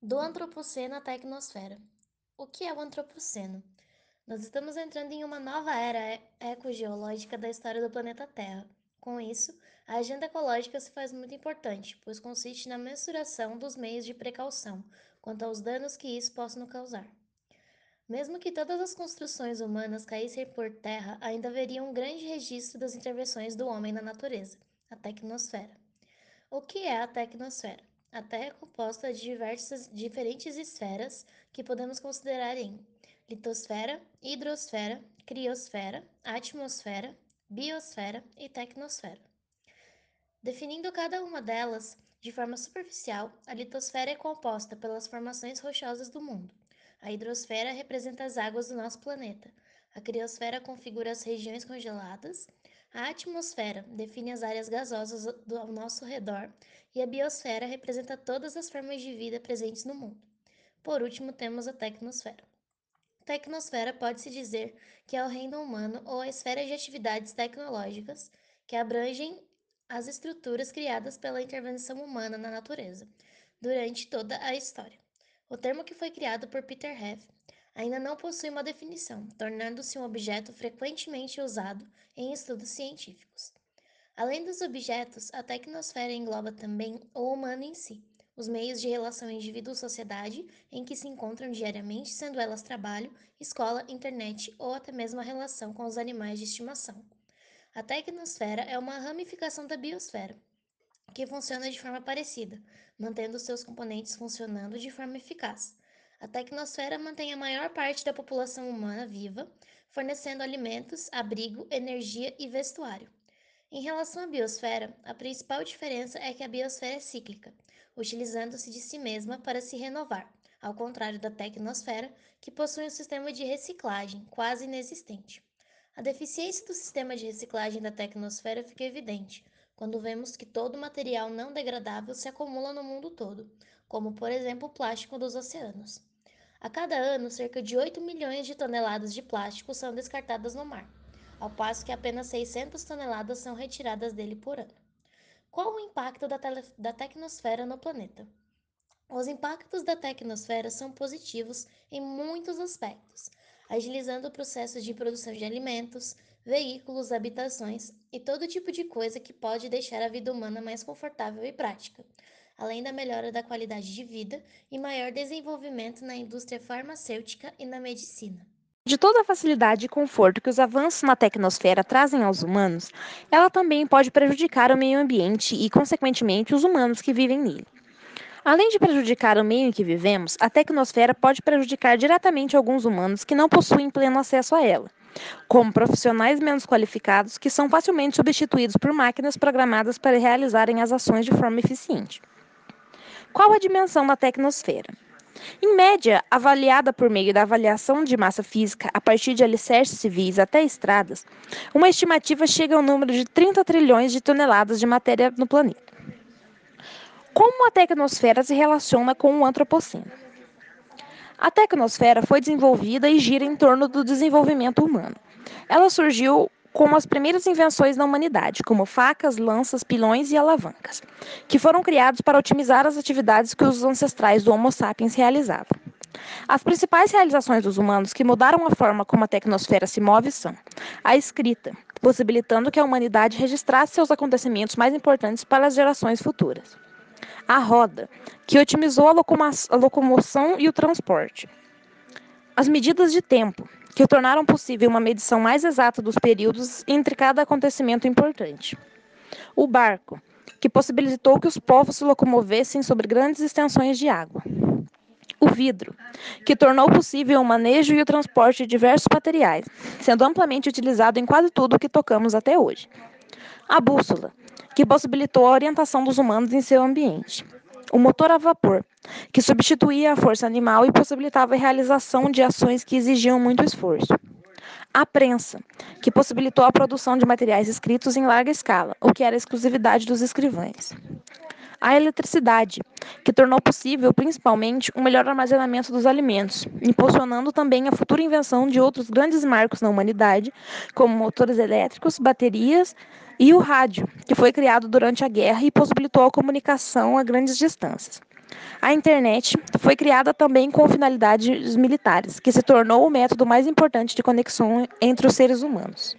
Do Antropoceno à Tecnosfera. O que é o Antropoceno? Nós estamos entrando em uma nova era ecogeológica da história do planeta Terra. Com isso, a agenda ecológica se faz muito importante, pois consiste na mensuração dos meios de precaução quanto aos danos que isso possa nos causar. Mesmo que todas as construções humanas caíssem por terra, ainda haveria um grande registro das intervenções do homem na natureza, a tecnosfera. O que é a tecnosfera? A Terra é composta de diversas diferentes esferas que podemos considerar em litosfera, hidrosfera, criosfera, atmosfera, biosfera e tecnosfera. Definindo cada uma delas de forma superficial, a litosfera é composta pelas formações rochosas do mundo. A hidrosfera representa as águas do nosso planeta. A criosfera configura as regiões congeladas. A atmosfera define as áreas gasosas ao nosso redor e a biosfera representa todas as formas de vida presentes no mundo. Por último, temos a tecnosfera. Tecnosfera pode-se dizer que é o reino humano ou a esfera de atividades tecnológicas que abrangem as estruturas criadas pela intervenção humana na natureza durante toda a história. O termo que foi criado por Peter Heath ainda não possui uma definição, tornando-se um objeto frequentemente usado em estudos científicos. Além dos objetos, a tecnosfera engloba também o humano em si, os meios de relação indivíduo-sociedade em que se encontram diariamente, sendo elas trabalho, escola, internet ou até mesmo a relação com os animais de estimação. A tecnosfera é uma ramificação da biosfera, que funciona de forma parecida, mantendo seus componentes funcionando de forma eficaz. A tecnosfera mantém a maior parte da população humana viva, fornecendo alimentos, abrigo, energia e vestuário. Em relação à biosfera, a principal diferença é que a biosfera é cíclica, utilizando-se de si mesma para se renovar, ao contrário da tecnosfera, que possui um sistema de reciclagem quase inexistente. A deficiência do sistema de reciclagem da tecnosfera fica evidente quando vemos que todo material não degradável se acumula no mundo todo, como por exemplo o plástico dos oceanos. A cada ano, cerca de 8 milhões de toneladas de plástico são descartadas no mar ao passo que apenas 600 toneladas são retiradas dele por ano. Qual o impacto da, da tecnosfera no planeta? Os impactos da tecnosfera são positivos em muitos aspectos, agilizando o processo de produção de alimentos, veículos, habitações e todo tipo de coisa que pode deixar a vida humana mais confortável e prática, além da melhora da qualidade de vida e maior desenvolvimento na indústria farmacêutica e na medicina. De toda a facilidade e conforto que os avanços na tecnosfera trazem aos humanos, ela também pode prejudicar o meio ambiente e, consequentemente, os humanos que vivem nele. Além de prejudicar o meio em que vivemos, a tecnosfera pode prejudicar diretamente alguns humanos que não possuem pleno acesso a ela, como profissionais menos qualificados que são facilmente substituídos por máquinas programadas para realizarem as ações de forma eficiente. Qual a dimensão da tecnosfera? Em média, avaliada por meio da avaliação de massa física a partir de alicerces civis até estradas, uma estimativa chega ao número de 30 trilhões de toneladas de matéria no planeta. Como a tecnosfera se relaciona com o antropoceno? A tecnosfera foi desenvolvida e gira em torno do desenvolvimento humano. Ela surgiu como as primeiras invenções da humanidade, como facas, lanças, pilões e alavancas, que foram criados para otimizar as atividades que os ancestrais do Homo sapiens realizavam. As principais realizações dos humanos que mudaram a forma como a tecnosfera se move são a escrita, possibilitando que a humanidade registrasse seus acontecimentos mais importantes para as gerações futuras. A roda, que otimizou a, a locomoção e o transporte. As medidas de tempo, que tornaram possível uma medição mais exata dos períodos entre cada acontecimento importante. O barco, que possibilitou que os povos se locomovessem sobre grandes extensões de água. O vidro, que tornou possível o manejo e o transporte de diversos materiais, sendo amplamente utilizado em quase tudo o que tocamos até hoje. A bússola, que possibilitou a orientação dos humanos em seu ambiente o motor a vapor, que substituía a força animal e possibilitava a realização de ações que exigiam muito esforço. A prensa, que possibilitou a produção de materiais escritos em larga escala, o que era exclusividade dos escrivães. A eletricidade, que tornou possível, principalmente, um melhor armazenamento dos alimentos, impulsionando também a futura invenção de outros grandes marcos na humanidade, como motores elétricos, baterias e o rádio, que foi criado durante a guerra e possibilitou a comunicação a grandes distâncias. A internet foi criada também com finalidades militares, que se tornou o método mais importante de conexão entre os seres humanos.